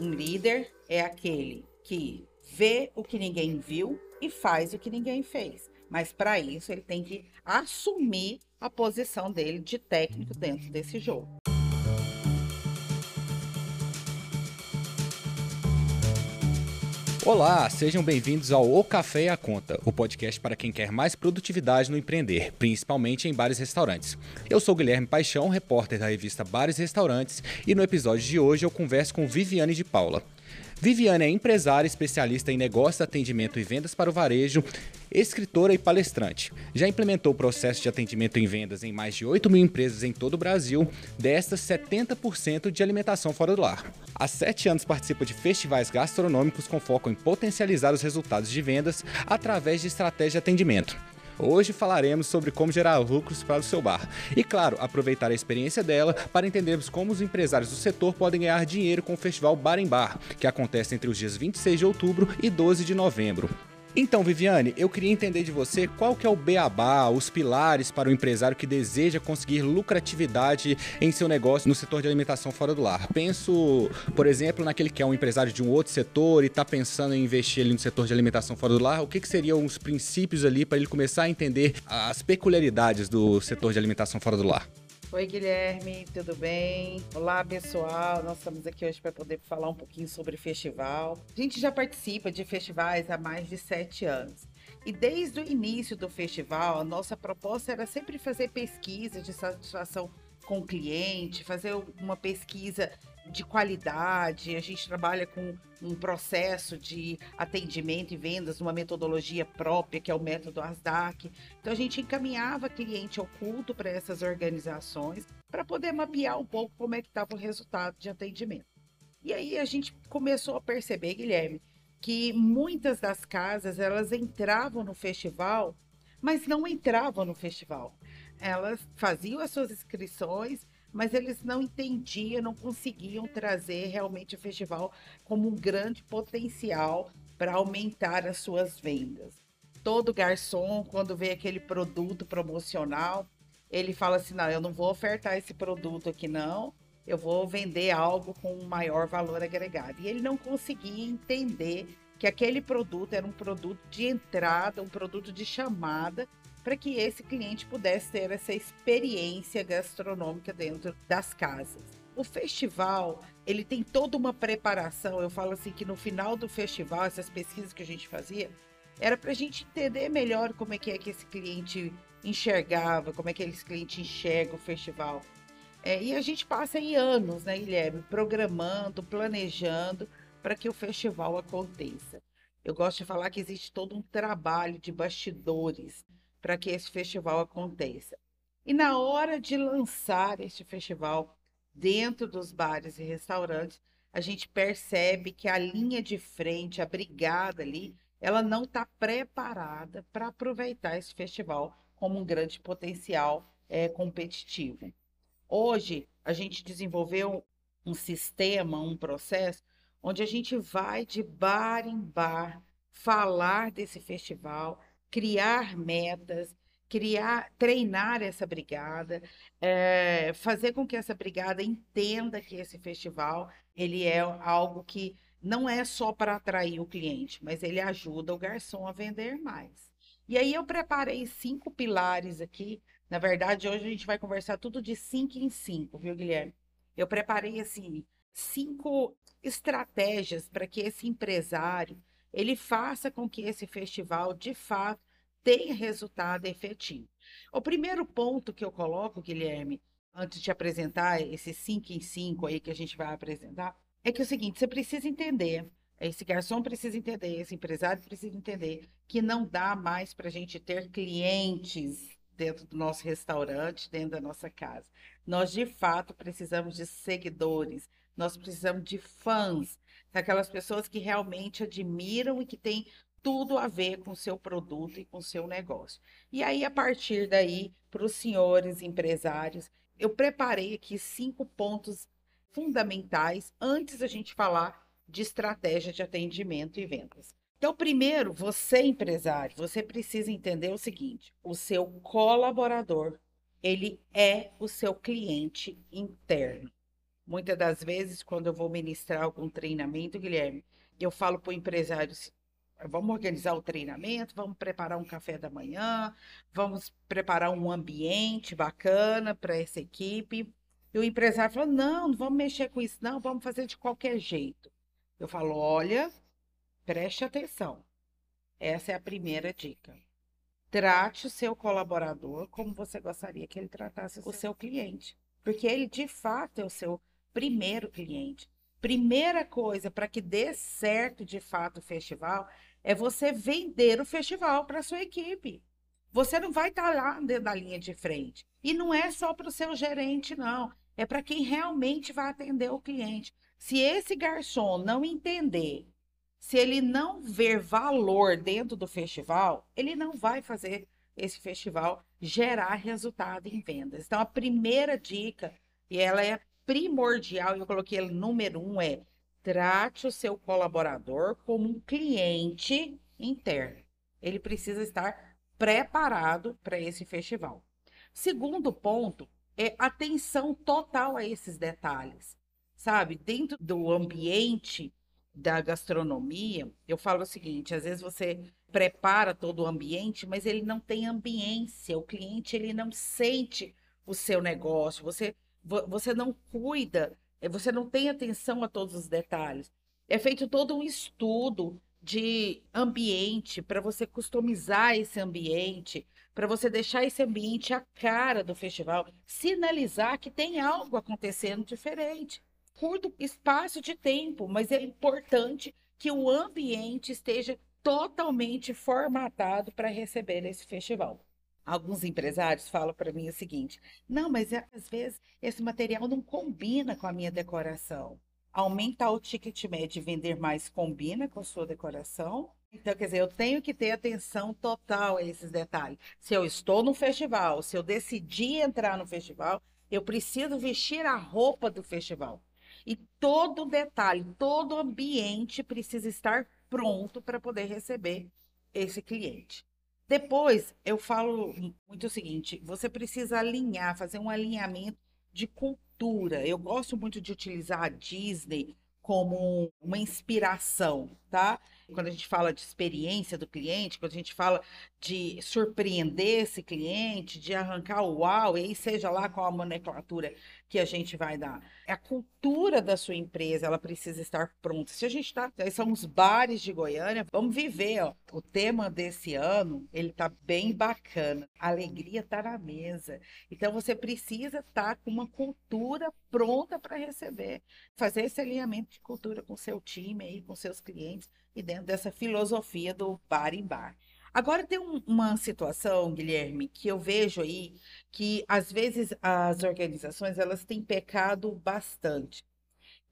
Um líder é aquele que vê o que ninguém viu e faz o que ninguém fez. Mas para isso ele tem que assumir a posição dele de técnico dentro desse jogo. Olá, sejam bem-vindos ao O Café e a Conta, o podcast para quem quer mais produtividade no empreender, principalmente em bares e restaurantes. Eu sou Guilherme Paixão, repórter da revista Bares e Restaurantes, e no episódio de hoje eu converso com Viviane de Paula. Viviane é empresária, especialista em negócio, atendimento e vendas para o varejo, escritora e palestrante. Já implementou o processo de atendimento em vendas em mais de 8 mil empresas em todo o Brasil, destas 70% de alimentação fora do lar. Há sete anos participa de festivais gastronômicos com foco em potencializar os resultados de vendas através de estratégia de atendimento. Hoje falaremos sobre como gerar lucros para o seu bar. E claro, aproveitar a experiência dela para entendermos como os empresários do setor podem ganhar dinheiro com o festival Bar em Bar, que acontece entre os dias 26 de outubro e 12 de novembro. Então, Viviane, eu queria entender de você qual que é o beabá, os pilares para o empresário que deseja conseguir lucratividade em seu negócio no setor de alimentação fora do lar. Penso, por exemplo, naquele que é um empresário de um outro setor e está pensando em investir ali no setor de alimentação fora do lar. O que, que seriam os princípios ali para ele começar a entender as peculiaridades do setor de alimentação fora do lar? Oi, Guilherme, tudo bem? Olá, pessoal. Nós estamos aqui hoje para poder falar um pouquinho sobre festival. A gente já participa de festivais há mais de sete anos. E desde o início do festival, a nossa proposta era sempre fazer pesquisa de satisfação com o cliente, fazer uma pesquisa de qualidade. A gente trabalha com um processo de atendimento e vendas, uma metodologia própria, que é o método ASDAC. Então, a gente encaminhava cliente oculto para essas organizações para poder mapear um pouco como é que estava o resultado de atendimento. E aí a gente começou a perceber, Guilherme, que muitas das casas elas entravam no festival, mas não entravam no festival elas faziam as suas inscrições, mas eles não entendiam, não conseguiam trazer realmente o festival como um grande potencial para aumentar as suas vendas. Todo garçom, quando vê aquele produto promocional, ele fala assim: não, eu não vou ofertar esse produto aqui, não. Eu vou vender algo com um maior valor agregado. E ele não conseguia entender que aquele produto era um produto de entrada, um produto de chamada para que esse cliente pudesse ter essa experiência gastronômica dentro das casas. O festival, ele tem toda uma preparação. Eu falo assim que no final do festival, essas pesquisas que a gente fazia, era para a gente entender melhor como é que é que esse cliente enxergava, como é que esse cliente enxerga o festival. É, e a gente passa aí anos, né, Guilherme, programando, planejando para que o festival aconteça. Eu gosto de falar que existe todo um trabalho de bastidores para que esse festival aconteça. E na hora de lançar este festival dentro dos bares e restaurantes, a gente percebe que a linha de frente, a brigada ali, ela não está preparada para aproveitar esse festival como um grande potencial é, competitivo. Hoje, a gente desenvolveu um sistema, um processo, onde a gente vai de bar em bar falar desse festival, criar metas, criar, treinar essa brigada, é, fazer com que essa brigada entenda que esse festival ele é algo que não é só para atrair o cliente, mas ele ajuda o garçom a vender mais. E aí eu preparei cinco pilares aqui. Na verdade, hoje a gente vai conversar tudo de cinco em cinco, viu, Guilherme? Eu preparei assim cinco estratégias para que esse empresário ele faça com que esse festival, de fato, tenha resultado efetivo. O primeiro ponto que eu coloco, Guilherme, antes de apresentar esses 5 em 5 aí que a gente vai apresentar, é que é o seguinte, você precisa entender, esse garçom precisa entender, esse empresário precisa entender que não dá mais para a gente ter clientes dentro do nosso restaurante, dentro da nossa casa. Nós, de fato, precisamos de seguidores, nós precisamos de fãs, daquelas pessoas que realmente admiram e que têm tudo a ver com o seu produto e com o seu negócio. E aí, a partir daí, para os senhores empresários, eu preparei aqui cinco pontos fundamentais antes da gente falar de estratégia de atendimento e vendas. Então, primeiro, você empresário, você precisa entender o seguinte: o seu colaborador, ele é o seu cliente interno. Muitas das vezes, quando eu vou ministrar algum treinamento, Guilherme, eu falo para o empresário: vamos organizar o treinamento, vamos preparar um café da manhã, vamos preparar um ambiente bacana para essa equipe. E o empresário falou: não, não vamos mexer com isso, não, vamos fazer de qualquer jeito. Eu falo: olha, preste atenção. Essa é a primeira dica. Trate o seu colaborador como você gostaria que ele tratasse o seu cliente. Porque ele, de fato, é o seu primeiro cliente. Primeira coisa para que dê certo de fato o festival é você vender o festival para sua equipe. Você não vai estar tá lá dentro da linha de frente. E não é só para o seu gerente, não. É para quem realmente vai atender o cliente. Se esse garçom não entender se ele não ver valor dentro do festival, ele não vai fazer esse festival gerar resultado em vendas. Então, a primeira dica, e ela é primordial, e eu coloquei ela número um, é trate o seu colaborador como um cliente interno. Ele precisa estar preparado para esse festival. Segundo ponto é atenção total a esses detalhes. Sabe, dentro do ambiente da gastronomia, eu falo o seguinte: às vezes você prepara todo o ambiente, mas ele não tem ambiência, o cliente ele não sente o seu negócio, você, você não cuida, eh, você não tem atenção a todos os detalhes. É feito todo um estudo de ambiente para você customizar esse ambiente, para você deixar esse ambiente a cara do festival, sinalizar que tem algo acontecendo diferente curto espaço de tempo, mas é importante que o ambiente esteja totalmente formatado para receber esse festival. Alguns empresários falam para mim o seguinte: não, mas é, às vezes esse material não combina com a minha decoração. Aumentar o ticket médio e vender mais combina com a sua decoração. Então, quer dizer, eu tenho que ter atenção total a esses detalhes. Se eu estou no festival, se eu decidi entrar no festival, eu preciso vestir a roupa do festival. E todo detalhe, todo ambiente precisa estar pronto para poder receber esse cliente. Depois, eu falo muito o seguinte: você precisa alinhar, fazer um alinhamento de cultura. Eu gosto muito de utilizar a Disney como uma inspiração, tá? Quando a gente fala de experiência do cliente, quando a gente fala de surpreender esse cliente, de arrancar o uau, e aí seja lá qual a nomenclatura que a gente vai dar. A cultura da sua empresa, ela precisa estar pronta. Se a gente está, são os bares de Goiânia, vamos viver, ó. O tema desse ano, ele tá bem bacana. A alegria tá na mesa. Então você precisa estar tá com uma cultura pronta para receber, fazer esse alinhamento de cultura com seu time aí, com seus clientes e dentro dessa filosofia do bar em bar. Agora tem um, uma situação, Guilherme, que eu vejo aí que às vezes as organizações elas têm pecado bastante.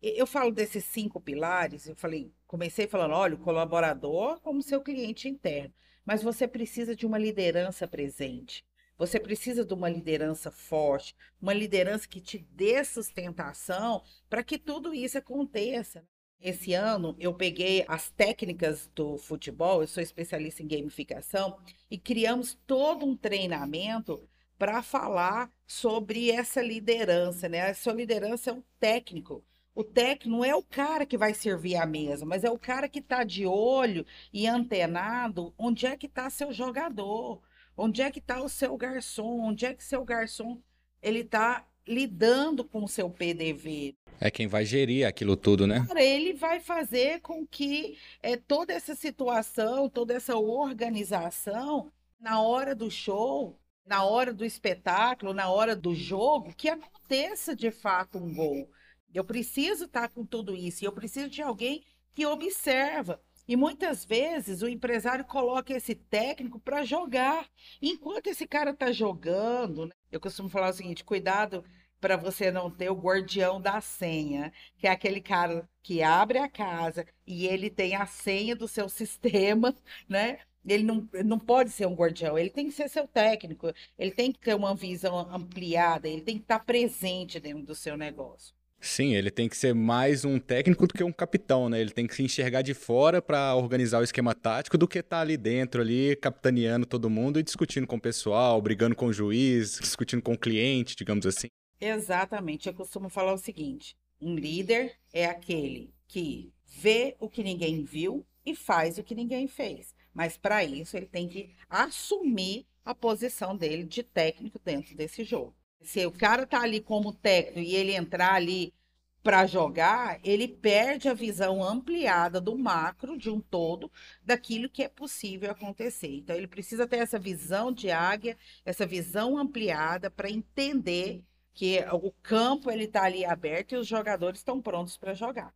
Eu falo desses cinco pilares, eu falei, comecei falando, olha, o colaborador como seu cliente interno, mas você precisa de uma liderança presente. Você precisa de uma liderança forte, uma liderança que te dê sustentação para que tudo isso aconteça. Esse ano eu peguei as técnicas do futebol, eu sou especialista em gamificação, e criamos todo um treinamento para falar sobre essa liderança, né? Essa liderança é um técnico. O técnico não é o cara que vai servir a mesa, mas é o cara que está de olho e antenado onde é que está seu jogador, onde é que está o seu garçom, onde é que seu garçom ele está lidando com o seu PDV. É quem vai gerir aquilo tudo, né? Ele vai fazer com que é, toda essa situação, toda essa organização, na hora do show, na hora do espetáculo, na hora do jogo, que aconteça de fato um gol. Eu preciso estar com tudo isso, e eu preciso de alguém que observa. E muitas vezes o empresário coloca esse técnico para jogar. Enquanto esse cara está jogando, né? eu costumo falar o seguinte: cuidado para você não ter o guardião da senha, que é aquele cara que abre a casa e ele tem a senha do seu sistema, né? Ele não, não pode ser um guardião, ele tem que ser seu técnico, ele tem que ter uma visão ampliada, ele tem que estar presente dentro do seu negócio. Sim, ele tem que ser mais um técnico do que um capitão, né? Ele tem que se enxergar de fora para organizar o esquema tático do que estar tá ali dentro, ali, capitaneando todo mundo e discutindo com o pessoal, brigando com o juiz, discutindo com o cliente, digamos assim. Exatamente. Eu costumo falar o seguinte: Um líder é aquele que vê o que ninguém viu e faz o que ninguém fez. Mas para isso ele tem que assumir a posição dele de técnico dentro desse jogo. Se o cara tá ali como técnico e ele entrar ali para jogar, ele perde a visão ampliada do macro de um todo daquilo que é possível acontecer. Então ele precisa ter essa visão de águia, essa visão ampliada para entender que o campo ele está ali aberto e os jogadores estão prontos para jogar.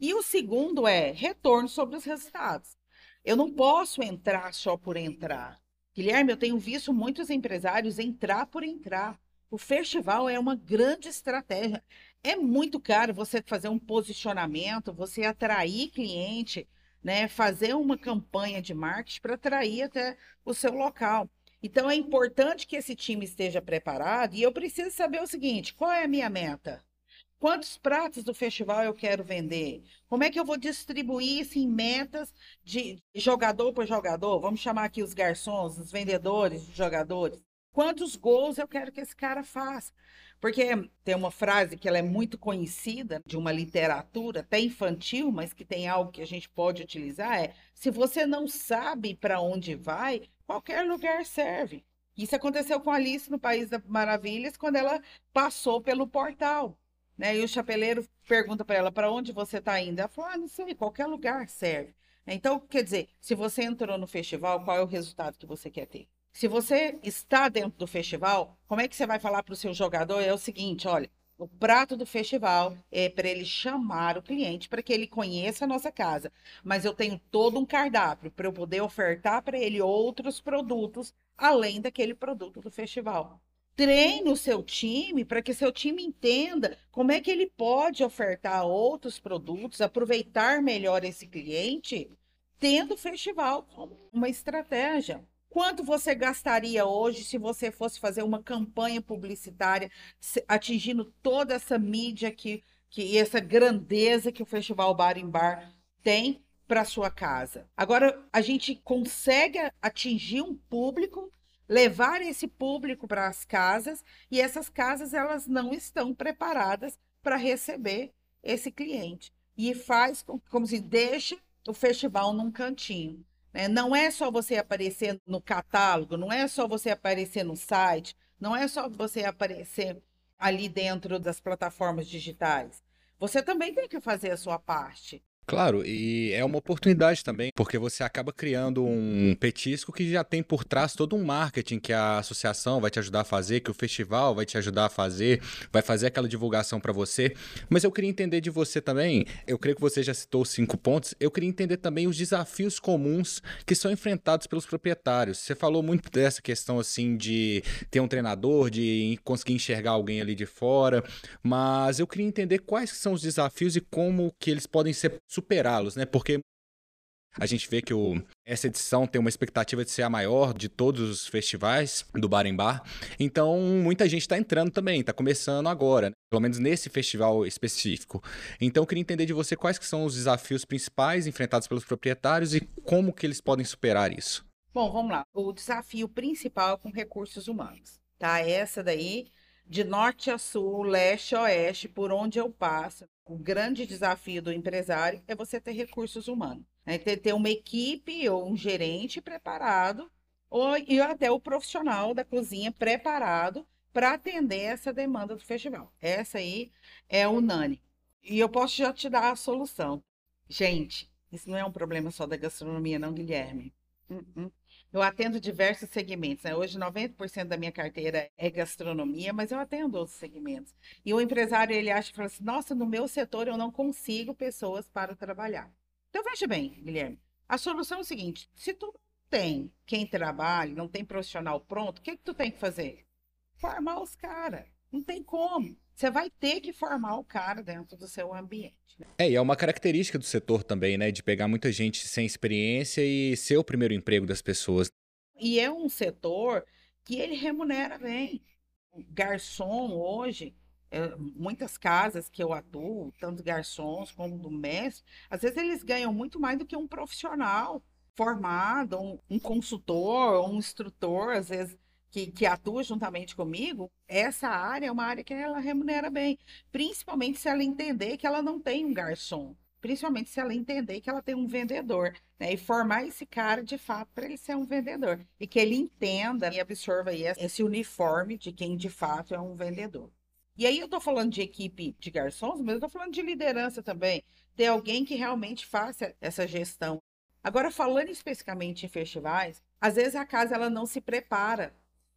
E o segundo é retorno sobre os resultados. Eu não posso entrar só por entrar. Guilherme, eu tenho visto muitos empresários entrar por entrar. O festival é uma grande estratégia. É muito caro você fazer um posicionamento, você atrair cliente, né? Fazer uma campanha de marketing para atrair até o seu local. Então é importante que esse time esteja preparado e eu preciso saber o seguinte: qual é a minha meta? Quantos pratos do festival eu quero vender? Como é que eu vou distribuir isso em metas de jogador por jogador? Vamos chamar aqui os garçons, os vendedores, os jogadores. Quantos gols eu quero que esse cara faça? Porque tem uma frase que ela é muito conhecida de uma literatura até infantil, mas que tem algo que a gente pode utilizar é: se você não sabe para onde vai, qualquer lugar serve. Isso aconteceu com Alice no País das Maravilhas quando ela passou pelo portal. Né? E o chapeleiro pergunta para ela: para onde você está indo? Ela falou: ah, não sei, qualquer lugar serve. Então, quer dizer, se você entrou no festival, qual é o resultado que você quer ter? Se você está dentro do festival, como é que você vai falar para o seu jogador? É o seguinte: olha, o prato do festival é para ele chamar o cliente para que ele conheça a nossa casa. Mas eu tenho todo um cardápio para eu poder ofertar para ele outros produtos além daquele produto do festival. Treine o seu time para que seu time entenda como é que ele pode ofertar outros produtos, aproveitar melhor esse cliente, tendo o festival como uma estratégia. Quanto você gastaria hoje se você fosse fazer uma campanha publicitária atingindo toda essa mídia que, que essa grandeza que o Festival Bar em Bar tem para sua casa? Agora a gente consegue atingir um público, levar esse público para as casas e essas casas elas não estão preparadas para receber esse cliente e faz como se deixa o festival num cantinho. Né? Não é só você aparecer no catálogo, não é só você aparecer no site, não é só você aparecer ali dentro das plataformas digitais. Você também tem que fazer a sua parte. Claro, e é uma oportunidade também, porque você acaba criando um petisco que já tem por trás todo um marketing que a associação vai te ajudar a fazer, que o festival vai te ajudar a fazer, vai fazer aquela divulgação para você. Mas eu queria entender de você também, eu creio que você já citou cinco pontos, eu queria entender também os desafios comuns que são enfrentados pelos proprietários. Você falou muito dessa questão assim de ter um treinador, de conseguir enxergar alguém ali de fora, mas eu queria entender quais são os desafios e como que eles podem ser superá-los, né? Porque a gente vê que o, essa edição tem uma expectativa de ser a maior de todos os festivais do Bar em Bar. Então, muita gente está entrando também, está começando agora, né? pelo menos nesse festival específico. Então, eu queria entender de você quais que são os desafios principais enfrentados pelos proprietários e como que eles podem superar isso. Bom, vamos lá. O desafio principal é com recursos humanos, tá? Essa daí de norte a sul, leste a oeste, por onde eu passo. O grande desafio do empresário é você ter recursos humanos. Né? Ter, ter uma equipe ou um gerente preparado, ou e até o profissional da cozinha preparado para atender essa demanda do festival. Essa aí é unânime. E eu posso já te dar a solução. Gente, isso não é um problema só da gastronomia, não, Guilherme. Uh -uh. Eu atendo diversos segmentos. Né? Hoje, 90% da minha carteira é gastronomia, mas eu atendo outros segmentos. E o empresário, ele acha que fala assim, nossa, no meu setor eu não consigo pessoas para trabalhar. Então, veja bem, Guilherme, a solução é o seguinte, se tu tem quem trabalha, não tem profissional pronto, o que, que tu tem que fazer? Formar os caras. Não tem como. Você vai ter que formar o cara dentro do seu ambiente. Né? É, e é uma característica do setor também, né? De pegar muita gente sem experiência e ser o primeiro emprego das pessoas. E é um setor que ele remunera bem. Garçom hoje, é, muitas casas que eu atuo, tanto garçons como do mestre, às vezes eles ganham muito mais do que um profissional formado, um, um consultor, um instrutor, às vezes que, que atua juntamente comigo, essa área é uma área que ela remunera bem, principalmente se ela entender que ela não tem um garçom, principalmente se ela entender que ela tem um vendedor, né? E formar esse cara de fato para ele ser um vendedor e que ele entenda e absorva esse uniforme de quem de fato é um vendedor. E aí eu estou falando de equipe de garçons, mas eu estou falando de liderança também. Ter alguém que realmente faça essa gestão. Agora, falando especificamente em festivais, às vezes a casa ela não se prepara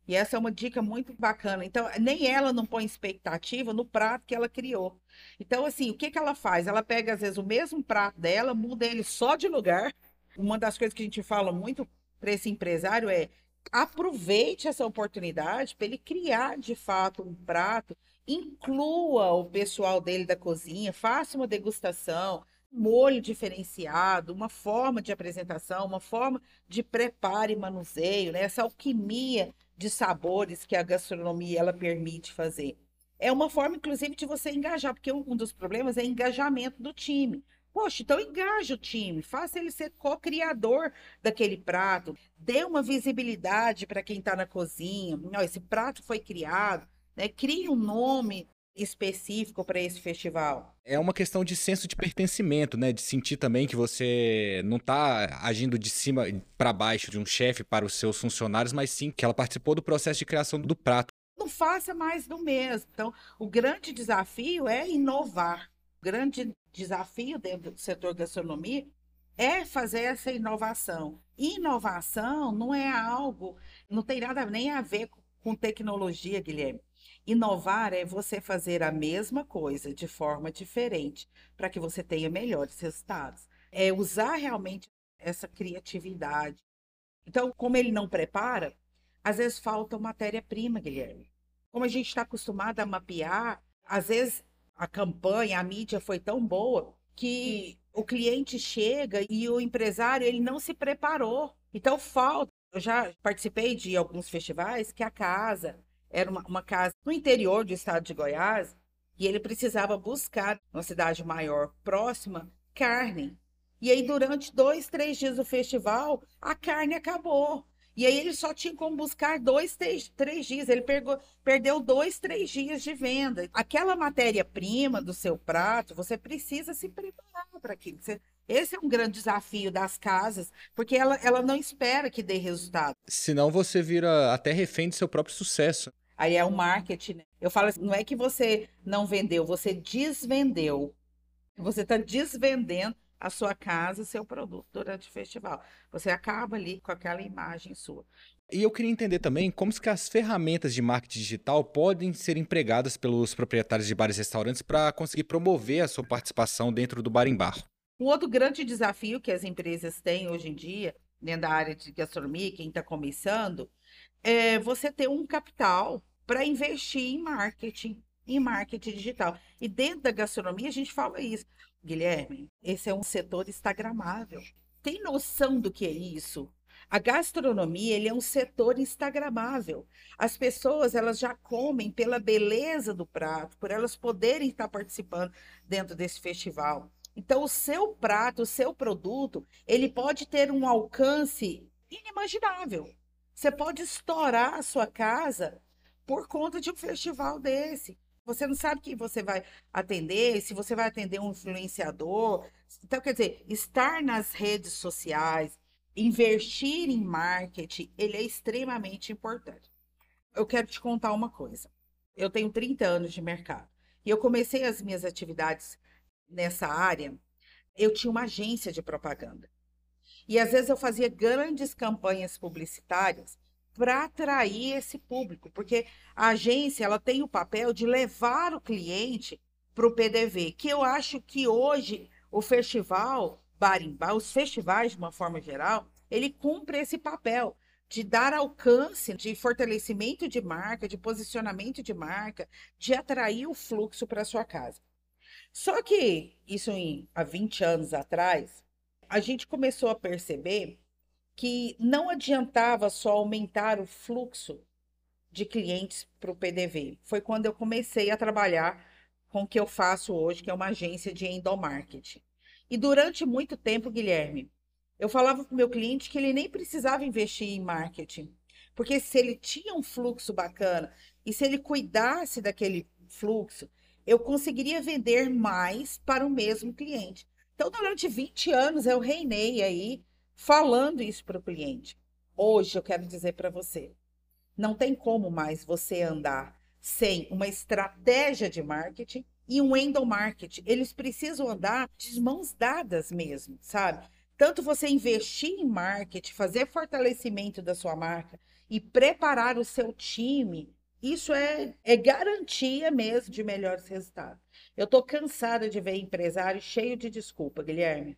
e essa é uma dica muito bacana. Então, nem ela não põe expectativa no prato que ela criou. Então, assim, o que, que ela faz? Ela pega, às vezes, o mesmo prato dela, muda ele só de lugar. Uma das coisas que a gente fala muito para esse empresário é aproveite essa oportunidade para ele criar, de fato, um prato, inclua o pessoal dele da cozinha, faça uma degustação, molho diferenciado, uma forma de apresentação, uma forma de preparo e manuseio, né? essa alquimia de sabores que a gastronomia ela permite fazer. É uma forma, inclusive, de você engajar, porque um dos problemas é engajamento do time. Poxa, então engaja o time, faça ele ser co-criador daquele prato, dê uma visibilidade para quem está na cozinha. Não, esse prato foi criado, né? Crie um nome específico para esse festival. É uma questão de senso de pertencimento, né? De sentir também que você não está agindo de cima para baixo de um chefe para os seus funcionários, mas sim que ela participou do processo de criação do prato. Não faça mais do mesmo. Então, o grande desafio é inovar. O grande desafio dentro do setor gastronomia é fazer essa inovação. Inovação não é algo, não tem nada nem a ver com tecnologia, Guilherme. Inovar é você fazer a mesma coisa de forma diferente para que você tenha melhores resultados. É usar realmente essa criatividade. Então, como ele não prepara, às vezes falta matéria-prima, Guilherme. Como a gente está acostumado a mapear, às vezes a campanha, a mídia foi tão boa que o cliente chega e o empresário ele não se preparou. Então falta. Eu já participei de alguns festivais que a casa era uma, uma casa no interior do estado de Goiás e ele precisava buscar, numa cidade maior próxima, carne. E aí, durante dois, três dias do festival, a carne acabou. E aí ele só tinha como buscar dois, três, três dias. Ele pegou, perdeu dois, três dias de venda. Aquela matéria-prima do seu prato, você precisa se preparar para aquilo. Você, esse é um grande desafio das casas, porque ela, ela não espera que dê resultado. Senão você vira até refém do seu próprio sucesso. Aí é o marketing. Né? Eu falo assim, não é que você não vendeu, você desvendeu. Você está desvendendo a sua casa, seu produto durante o festival. Você acaba ali com aquela imagem sua. E eu queria entender também como que as ferramentas de marketing digital podem ser empregadas pelos proprietários de bares e restaurantes para conseguir promover a sua participação dentro do bar em bar. Um outro grande desafio que as empresas têm hoje em dia, dentro da área de gastronomia, quem está começando, é você ter um capital para investir em marketing, em marketing digital. E dentro da gastronomia a gente fala isso. Guilherme, esse é um setor instagramável. Tem noção do que é isso? A gastronomia, ele é um setor instagramável. As pessoas, elas já comem pela beleza do prato, por elas poderem estar participando dentro desse festival. Então, o seu prato, o seu produto, ele pode ter um alcance inimaginável. Você pode estourar a sua casa por conta de um festival desse. Você não sabe quem você vai atender, se você vai atender um influenciador. Então, quer dizer, estar nas redes sociais, investir em marketing, ele é extremamente importante. Eu quero te contar uma coisa. Eu tenho 30 anos de mercado e eu comecei as minhas atividades nessa área, eu tinha uma agência de propaganda. E às vezes eu fazia grandes campanhas publicitárias para atrair esse público, porque a agência ela tem o papel de levar o cliente para o PDV, que eu acho que hoje o festival Barimbá, os festivais de uma forma geral, ele cumpre esse papel de dar alcance, de fortalecimento de marca, de posicionamento de marca, de atrair o fluxo para sua casa. Só que isso em, há 20 anos atrás, a gente começou a perceber que não adiantava só aumentar o fluxo de clientes para o PDV. Foi quando eu comecei a trabalhar com o que eu faço hoje, que é uma agência de endomarketing. E durante muito tempo, Guilherme, eu falava para o meu cliente que ele nem precisava investir em marketing, Porque se ele tinha um fluxo bacana e se ele cuidasse daquele fluxo, eu conseguiria vender mais para o mesmo cliente. Então, durante 20 anos, eu reinei aí falando isso para o cliente. Hoje, eu quero dizer para você, não tem como mais você andar sem uma estratégia de marketing e um endomarketing. Eles precisam andar de mãos dadas mesmo, sabe? Tanto você investir em marketing, fazer fortalecimento da sua marca e preparar o seu time, isso é, é garantia mesmo de melhores resultados. Eu estou cansada de ver empresário cheio de desculpa, Guilherme.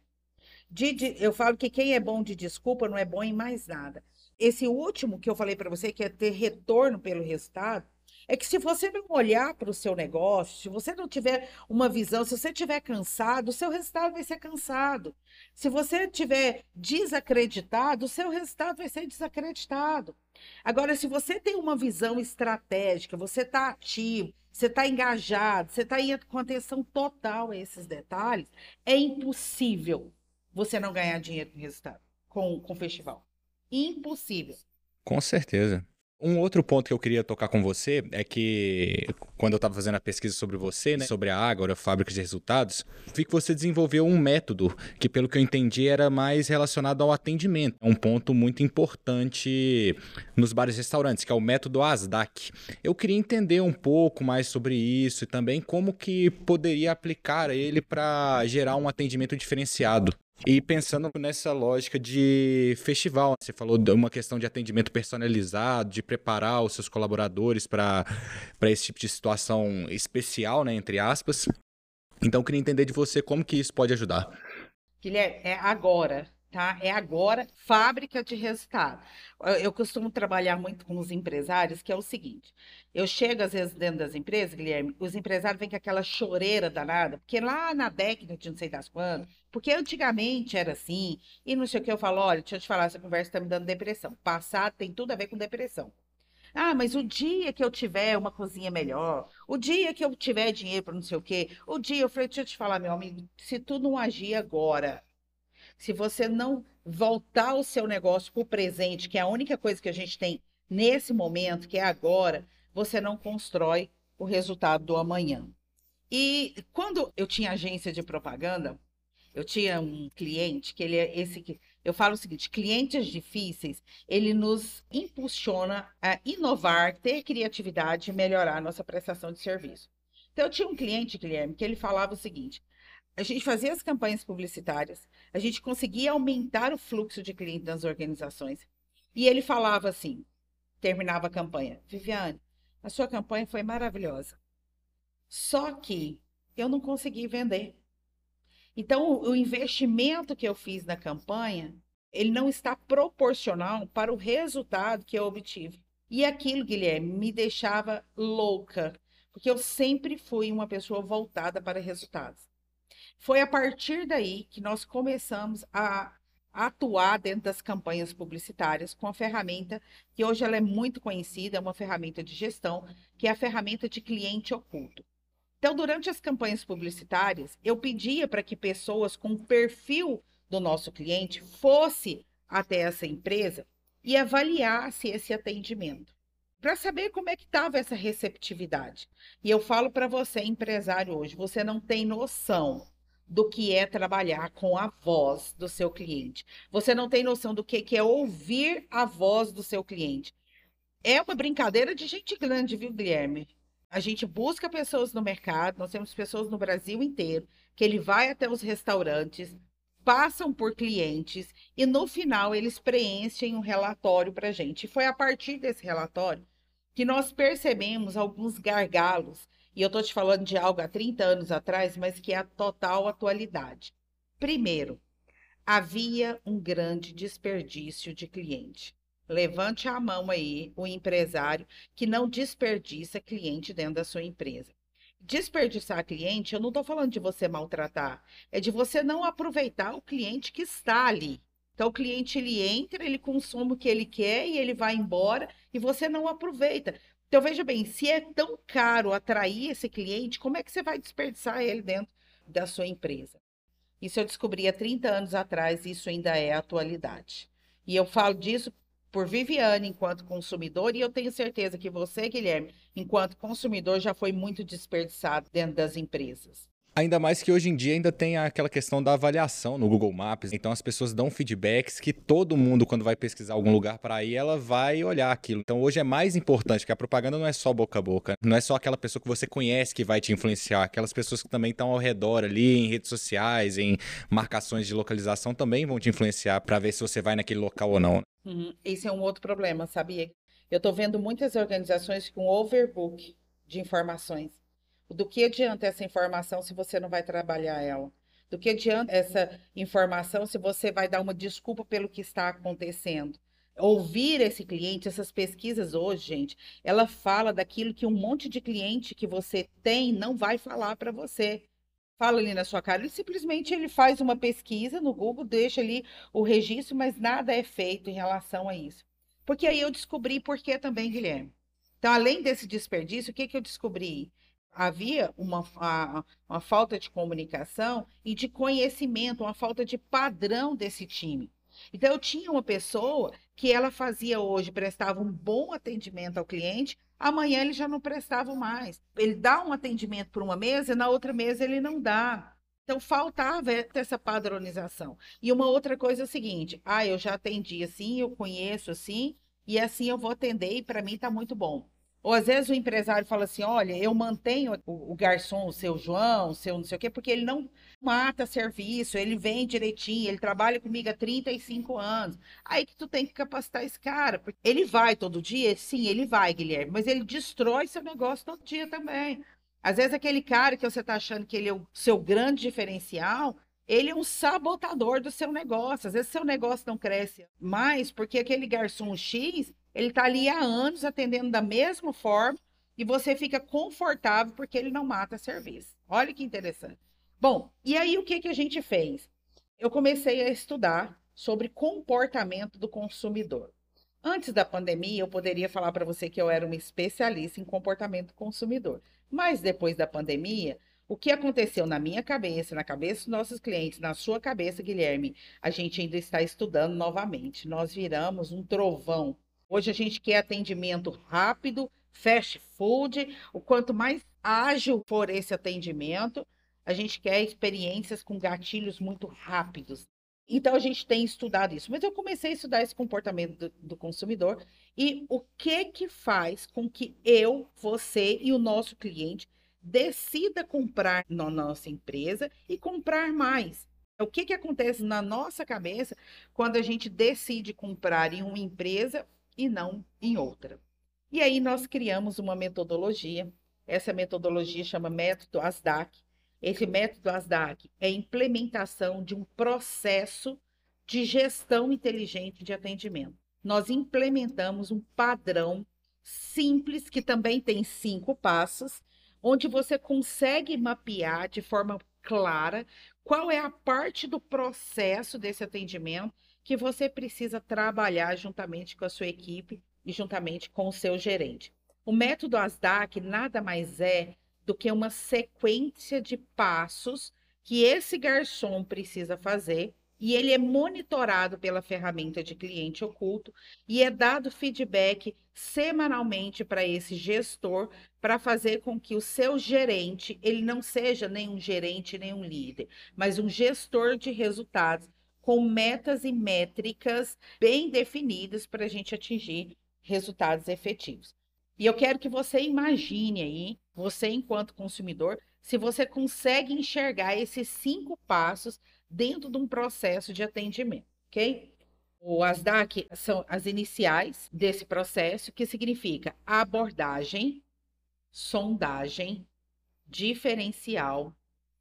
De, de, eu falo que quem é bom de desculpa não é bom em mais nada. Esse último que eu falei para você, que é ter retorno pelo resultado, é que se você não olhar para o seu negócio, se você não tiver uma visão, se você estiver cansado, o seu resultado vai ser cansado. Se você estiver desacreditado, o seu resultado vai ser desacreditado. Agora, se você tem uma visão estratégica, você está ativo, você está engajado, você está com atenção total a esses detalhes, é impossível você não ganhar dinheiro com resultado, com, com o festival. Impossível. Com certeza. Um outro ponto que eu queria tocar com você é que, quando eu estava fazendo a pesquisa sobre você, né, sobre a Ágora, Fábrica de Resultados, vi que você desenvolveu um método que, pelo que eu entendi, era mais relacionado ao atendimento. Um ponto muito importante nos bares e restaurantes, que é o método ASDAC. Eu queria entender um pouco mais sobre isso e também como que poderia aplicar ele para gerar um atendimento diferenciado. E pensando nessa lógica de festival, você falou de uma questão de atendimento personalizado, de preparar os seus colaboradores para esse tipo de situação especial, né, entre aspas. Então, queria entender de você como que isso pode ajudar. Guilherme, é agora tá? É agora fábrica de resultado. Eu costumo trabalhar muito com os empresários, que é o seguinte: eu chego às vezes dentro das empresas, Guilherme, os empresários vêm com aquela choreira danada, porque lá na década de não sei das quando, porque antigamente era assim, e não sei o que eu falo, olha, deixa eu te falar, essa conversa está me dando depressão. Passado tem tudo a ver com depressão. Ah, mas o dia que eu tiver uma cozinha melhor, o dia que eu tiver dinheiro para não sei o quê, o dia, eu falei, deixa eu te falar, meu amigo, se tu não agir agora, se você não voltar o seu negócio para o presente, que é a única coisa que a gente tem nesse momento, que é agora, você não constrói o resultado do amanhã. E quando eu tinha agência de propaganda, eu tinha um cliente que ele é esse que eu falo o seguinte, clientes difíceis, ele nos impulsiona a inovar, ter criatividade e melhorar a nossa prestação de serviço. Então eu tinha um cliente, Guilherme, que ele falava o seguinte: a gente fazia as campanhas publicitárias, a gente conseguia aumentar o fluxo de clientes nas organizações. E ele falava assim, terminava a campanha, Viviane, a sua campanha foi maravilhosa. Só que eu não consegui vender. Então, o investimento que eu fiz na campanha, ele não está proporcional para o resultado que eu obtive. E aquilo, Guilherme, me deixava louca, porque eu sempre fui uma pessoa voltada para resultados. Foi a partir daí que nós começamos a atuar dentro das campanhas publicitárias com a ferramenta que hoje ela é muito conhecida, é uma ferramenta de gestão, que é a ferramenta de cliente oculto. Então, durante as campanhas publicitárias, eu pedia para que pessoas com o perfil do nosso cliente fosse até essa empresa e avaliasse esse atendimento para saber como é que estava essa receptividade. E eu falo para você, empresário hoje, você não tem noção do que é trabalhar com a voz do seu cliente. Você não tem noção do que é ouvir a voz do seu cliente. É uma brincadeira de gente grande, viu, Guilherme? A gente busca pessoas no mercado, nós temos pessoas no Brasil inteiro, que ele vai até os restaurantes, passam por clientes e no final eles preenchem um relatório para a gente. E foi a partir desse relatório que nós percebemos alguns gargalos e eu estou te falando de algo há 30 anos atrás, mas que é a total atualidade. Primeiro, havia um grande desperdício de cliente. Levante a mão aí o empresário que não desperdiça cliente dentro da sua empresa. Desperdiçar cliente, eu não estou falando de você maltratar, é de você não aproveitar o cliente que está ali. Então, o cliente ele entra, ele consome o que ele quer e ele vai embora e você não aproveita. Então, veja bem, se é tão caro atrair esse cliente, como é que você vai desperdiçar ele dentro da sua empresa? Isso eu descobri há 30 anos atrás, isso ainda é atualidade. E eu falo disso por Viviane enquanto consumidor, e eu tenho certeza que você, Guilherme, enquanto consumidor, já foi muito desperdiçado dentro das empresas. Ainda mais que hoje em dia ainda tem aquela questão da avaliação no Google Maps. Então as pessoas dão feedbacks que todo mundo, quando vai pesquisar algum lugar para ir, ela vai olhar aquilo. Então hoje é mais importante que a propaganda não é só boca a boca. Não é só aquela pessoa que você conhece que vai te influenciar. Aquelas pessoas que também estão ao redor ali, em redes sociais, em marcações de localização, também vão te influenciar para ver se você vai naquele local ou não. Uhum. Esse é um outro problema, sabia? Eu estou vendo muitas organizações com overbook de informações. Do que adianta essa informação se você não vai trabalhar ela? Do que adianta essa informação se você vai dar uma desculpa pelo que está acontecendo? Ouvir esse cliente, essas pesquisas hoje, gente, ela fala daquilo que um monte de cliente que você tem não vai falar para você. Fala ali na sua cara, ele simplesmente ele faz uma pesquisa no Google, deixa ali o registro, mas nada é feito em relação a isso. Porque aí eu descobri por que também, Guilherme. Então, além desse desperdício, o que, que eu descobri? Havia uma, uma, falta de comunicação e de conhecimento, uma falta de padrão desse time. Então, eu tinha uma pessoa que ela fazia hoje, prestava um bom atendimento ao cliente, amanhã ele já não prestava mais. Ele dá um atendimento para uma mesa, na outra mesa ele não dá. Então, faltava essa padronização. E uma outra coisa é o seguinte: ah, eu já atendi assim, eu conheço assim, e assim eu vou atender, e para mim está muito bom. Ou às vezes o empresário fala assim: olha, eu mantenho o, o, garçom, o seu João, o seu não sei o quê, porque ele não mata serviço, ele vem direitinho, ele trabalha comigo há 35 anos. Aí que tu tem que capacitar esse cara. Porque ele vai todo dia? Sim, ele vai, Guilherme, mas ele destrói seu negócio todo dia também. Às vezes aquele cara que você está achando que ele é o seu grande diferencial, ele é um sabotador do seu negócio. Às vezes seu negócio não cresce mais porque aquele garçom X ele está ali há anos atendendo da mesma forma e você fica confortável porque ele não mata serviço. Olha que interessante. Bom, e aí o que, que a gente fez? Eu comecei a estudar sobre comportamento do consumidor. Antes da pandemia, eu poderia falar para você que eu era uma especialista em comportamento do consumidor. Mas depois da pandemia, o que aconteceu na minha cabeça, na cabeça dos nossos clientes, na sua cabeça, Guilherme, a gente ainda está estudando novamente. Nós viramos um trovão Hoje a gente quer atendimento rápido, fast food. O quanto mais ágil for esse atendimento, a gente quer experiências com gatilhos muito rápidos. Então a gente tem estudado isso. Mas eu comecei a estudar esse comportamento do, do consumidor e o que que faz com que eu, você e o nosso cliente decida comprar na nossa empresa e comprar mais. O que, que acontece na nossa cabeça quando a gente decide comprar em uma empresa e não em outra. E aí nós criamos uma metodologia. Essa metodologia chama método ASDAC. Esse método ASDAC é a implementação de um processo de gestão inteligente de atendimento. Nós implementamos um padrão simples que também tem cinco passos, onde você consegue mapear de forma clara qual é a parte do processo desse atendimento que você precisa trabalhar juntamente com a sua equipe e juntamente com o seu gerente. O método ASDAC nada mais é do que uma sequência de passos que esse garçom precisa fazer e ele é monitorado pela ferramenta de cliente oculto e é dado feedback semanalmente para esse gestor para fazer com que o seu gerente ele não seja nem um gerente nem um líder, mas um gestor de resultados com metas e métricas bem definidas para a gente atingir resultados efetivos. E eu quero que você imagine aí, você enquanto consumidor, se você consegue enxergar esses cinco passos dentro de um processo de atendimento, ok? O ASDAC são as iniciais desse processo, que significa abordagem, sondagem, diferencial,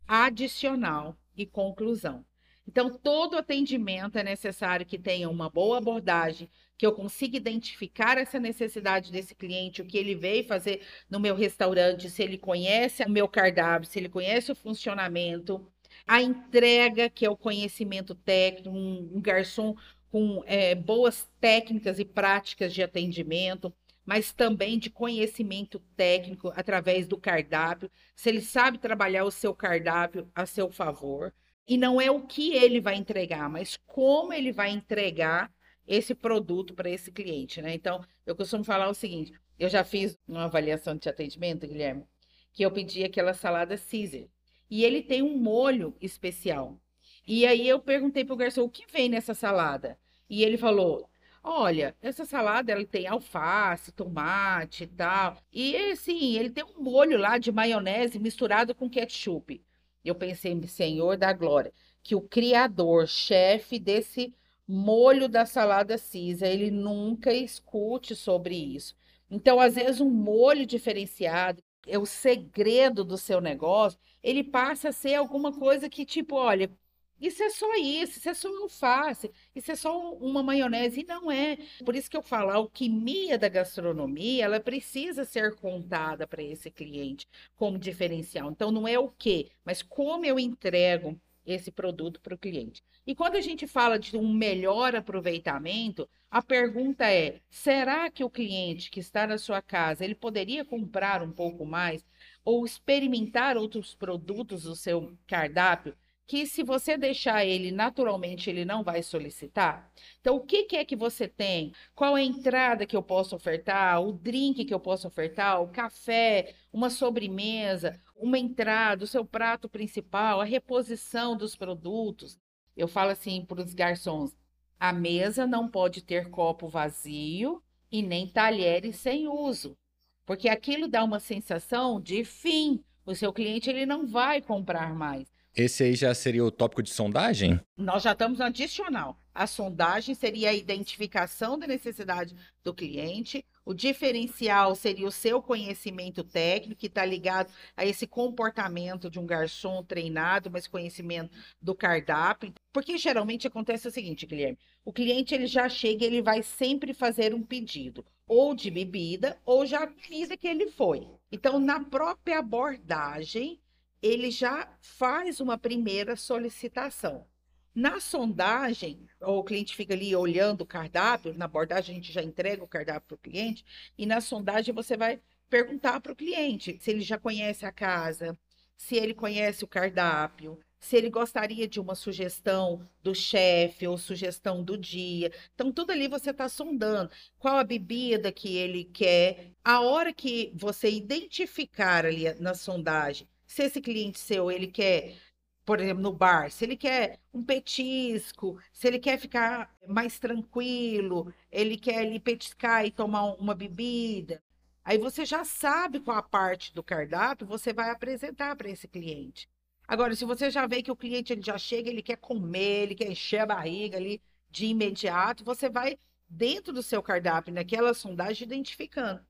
adicional e conclusão. Então, todo atendimento é necessário que tenha uma boa abordagem, que eu consiga identificar essa necessidade desse cliente, o que ele veio fazer no meu restaurante, se ele conhece o meu cardápio, se ele conhece o funcionamento, a entrega, que é o conhecimento técnico, um, garçom com é, boas técnicas e práticas de atendimento, mas também de conhecimento técnico através do cardápio, se ele sabe trabalhar o seu cardápio a seu favor. E não é o que ele vai entregar, mas como ele vai entregar esse produto para esse cliente, né? Então, eu costumo falar o seguinte: eu já fiz uma avaliação de atendimento, Guilherme, que eu pedi aquela salada Caesar. E ele tem um molho especial. E aí eu perguntei pro garçom o que vem nessa salada. E ele falou: Olha, essa salada ela tem alface, tomate e tal. E assim, ele tem um molho lá de maionese misturado com ketchup. Eu pensei, Senhor da glória, que o criador, chefe desse molho da salada cisa, ele nunca escute sobre isso. Então, às vezes, um molho diferenciado é o segredo do seu negócio, ele passa a ser alguma coisa que, tipo, olha, isso é só isso, isso é só um alface, isso é só uma maionese, e não é. Por isso que eu falo, a alquimia da gastronomia, ela precisa ser contada para esse cliente como diferencial. Então, não é o quê, mas como eu entrego esse produto para o cliente. E quando a gente fala de um melhor aproveitamento, a pergunta é: será que o cliente que está na sua casa, ele poderia comprar um pouco mais ou experimentar outros produtos do seu cardápio? Que se você deixar ele naturalmente, ele não vai solicitar? Então, o que, que, é que você tem? Qual a entrada que eu posso ofertar? O drink que eu posso ofertar? O café? Uma sobremesa? Uma entrada? O seu prato principal? A reposição dos produtos? Eu falo assim para os garçons: a mesa não pode ter copo vazio e nem talheres sem uso, porque aquilo dá uma sensação de fim. O seu cliente ele não vai comprar mais. Esse aí já seria o tópico de sondagem? Nós já estamos no adicional. A sondagem seria a identificação da necessidade do cliente. O diferencial seria o seu conhecimento técnico, que está ligado a esse comportamento de um garçom treinado, mas conhecimento do cardápio. Porque geralmente acontece o seguinte, Guilherme: o cliente ele já chega, ele vai sempre fazer um pedido, ou de bebida, ou já a comida que ele foi. Então, na própria abordagem, ele já faz uma primeira solicitação. Na sondagem, o cliente fica ali olhando o cardápio, na abordagem a gente já entrega o cardápio para o cliente, e na sondagem você vai perguntar para o cliente se ele já conhece a casa, se ele conhece o cardápio, se ele gostaria de uma sugestão do chefe ou sugestão do dia. Então, tudo ali você está sondando. Qual a bebida que ele quer. A hora que você identificar ali na sondagem se esse cliente seu, ele quer, por exemplo, no bar, se ele quer um petisco, se ele quer ficar mais tranquilo, ele quer ali petiscar e tomar uma bebida, aí você já sabe qual a parte do cardápio você vai apresentar para esse cliente. Agora, se você já vê que o cliente ele já chega, ele quer comer, ele quer encher a barriga ali de imediato, você vai dentro do seu cardápio, naquela sondagem, identificando.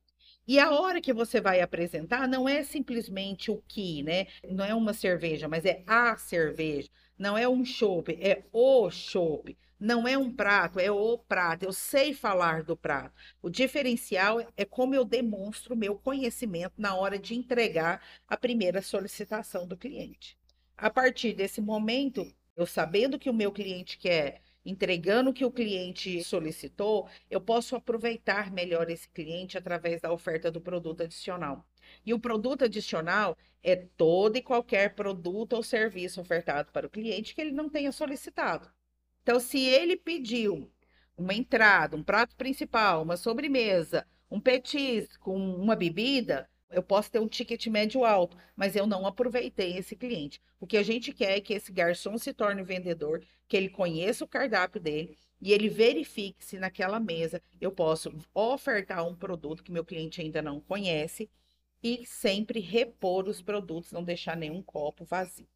E a hora que você vai apresentar não é simplesmente o que, né? Não é uma cerveja, mas é a cerveja. Não é um chopp, é o chopp. Não é um prato, é o prato. Eu sei falar do prato. O diferencial é como eu demonstro meu conhecimento na hora de entregar a primeira solicitação do cliente. A partir desse momento, eu sabendo que o meu cliente quer entregando o que o cliente solicitou, eu posso aproveitar melhor esse cliente através da oferta do produto adicional. E o produto adicional é todo e qualquer produto ou serviço ofertado para o cliente que ele não tenha solicitado. Então, se ele pediu uma entrada, um prato principal, uma sobremesa, um petisco, uma bebida, eu posso ter um ticket médio alto, mas eu não aproveitei esse cliente. O que a gente quer é que esse garçom se torne vendedor, que ele conheça o cardápio dele e ele verifique se naquela mesa eu posso ofertar um produto que meu cliente ainda não conhece e sempre repor os produtos, não deixar nenhum copo vazio.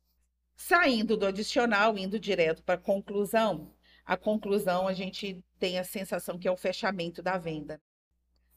Saindo do adicional, indo direto para a conclusão, a conclusão a gente tem a sensação que é o fechamento da venda.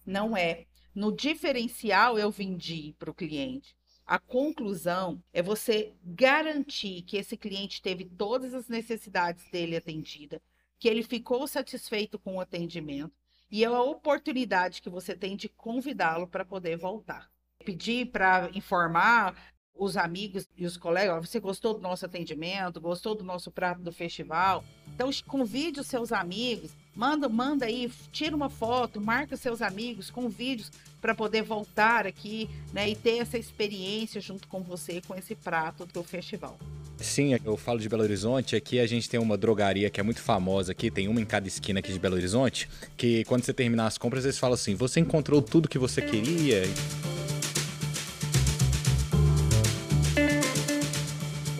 Não é no diferencial eu vendi para o cliente. A conclusão é você garantir que esse cliente teve todas as necessidades dele atendidas, que ele ficou satisfeito com o atendimento e é a oportunidade que você tem de convidá-lo para poder voltar. Pedir para informar os amigos e os colegas, você gostou do nosso atendimento, gostou do nosso prato do festival? Então, convide os seus amigos, manda, manda aí, tira uma foto, marca os seus amigos com vídeos para poder voltar aqui, né, e ter essa experiência junto com você com esse prato do festival. Sim, eu falo de Belo Horizonte. Aqui a gente tem uma drogaria que é muito famosa aqui, tem uma em cada esquina aqui de Belo Horizonte, que quando você terminar as compras, eles falam assim: você encontrou tudo que você queria.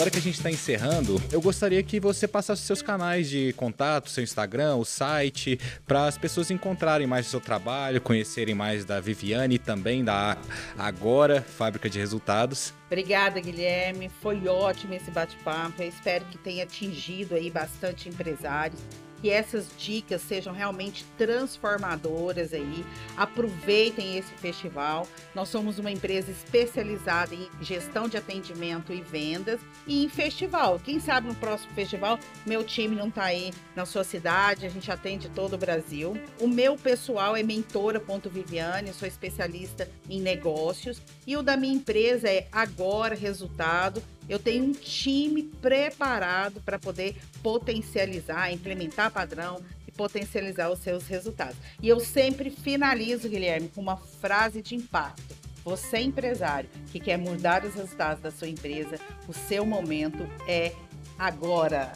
Agora que a gente está encerrando, eu gostaria que você passasse seus canais de contato, seu Instagram, o site, para as pessoas encontrarem mais do seu trabalho, conhecerem mais da Viviane e também da Agora Fábrica de Resultados. Obrigada, Guilherme. Foi ótimo esse bate-papo. Eu espero que tenha atingido aí bastante empresários que essas dicas sejam realmente transformadoras aí. Aproveitem esse festival. Nós somos uma empresa especializada em gestão de atendimento e vendas e em festival. Quem sabe no próximo festival meu time não está aí na sua cidade, a gente atende todo o Brasil. O meu pessoal é mentora.viviane, sou especialista em negócios e o da minha empresa é Agora Resultado eu tenho um time preparado para poder potencializar, implementar padrão e potencializar os seus resultados. E eu sempre finalizo, Guilherme, com uma frase de impacto. Você, empresário, que quer mudar os resultados da sua empresa, o seu momento é agora.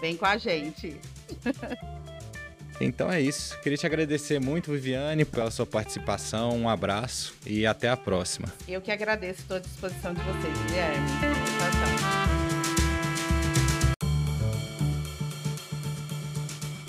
Vem com a gente. Então é isso. Queria te agradecer muito, Viviane, pela sua participação. Um abraço e até a próxima. Eu que agradeço, estou à disposição de vocês, Guilherme.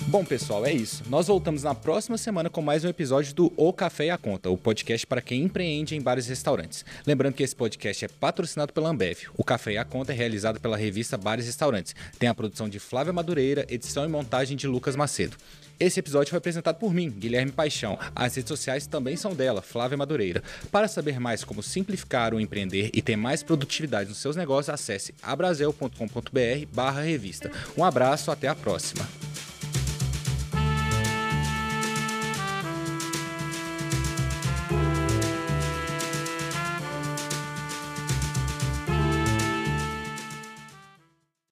Bom, pessoal, é isso. Nós voltamos na próxima semana com mais um episódio do O Café e a Conta, o podcast para quem empreende em bares e restaurantes. Lembrando que esse podcast é patrocinado pela Ambev. O Café e a Conta é realizado pela revista Bares e Restaurantes. Tem a produção de Flávia Madureira, edição e montagem de Lucas Macedo. Esse episódio foi apresentado por mim, Guilherme Paixão. As redes sociais também são dela, Flávia Madureira. Para saber mais como simplificar o empreender e ter mais produtividade nos seus negócios, acesse abraselcombr revista. Um abraço, até a próxima.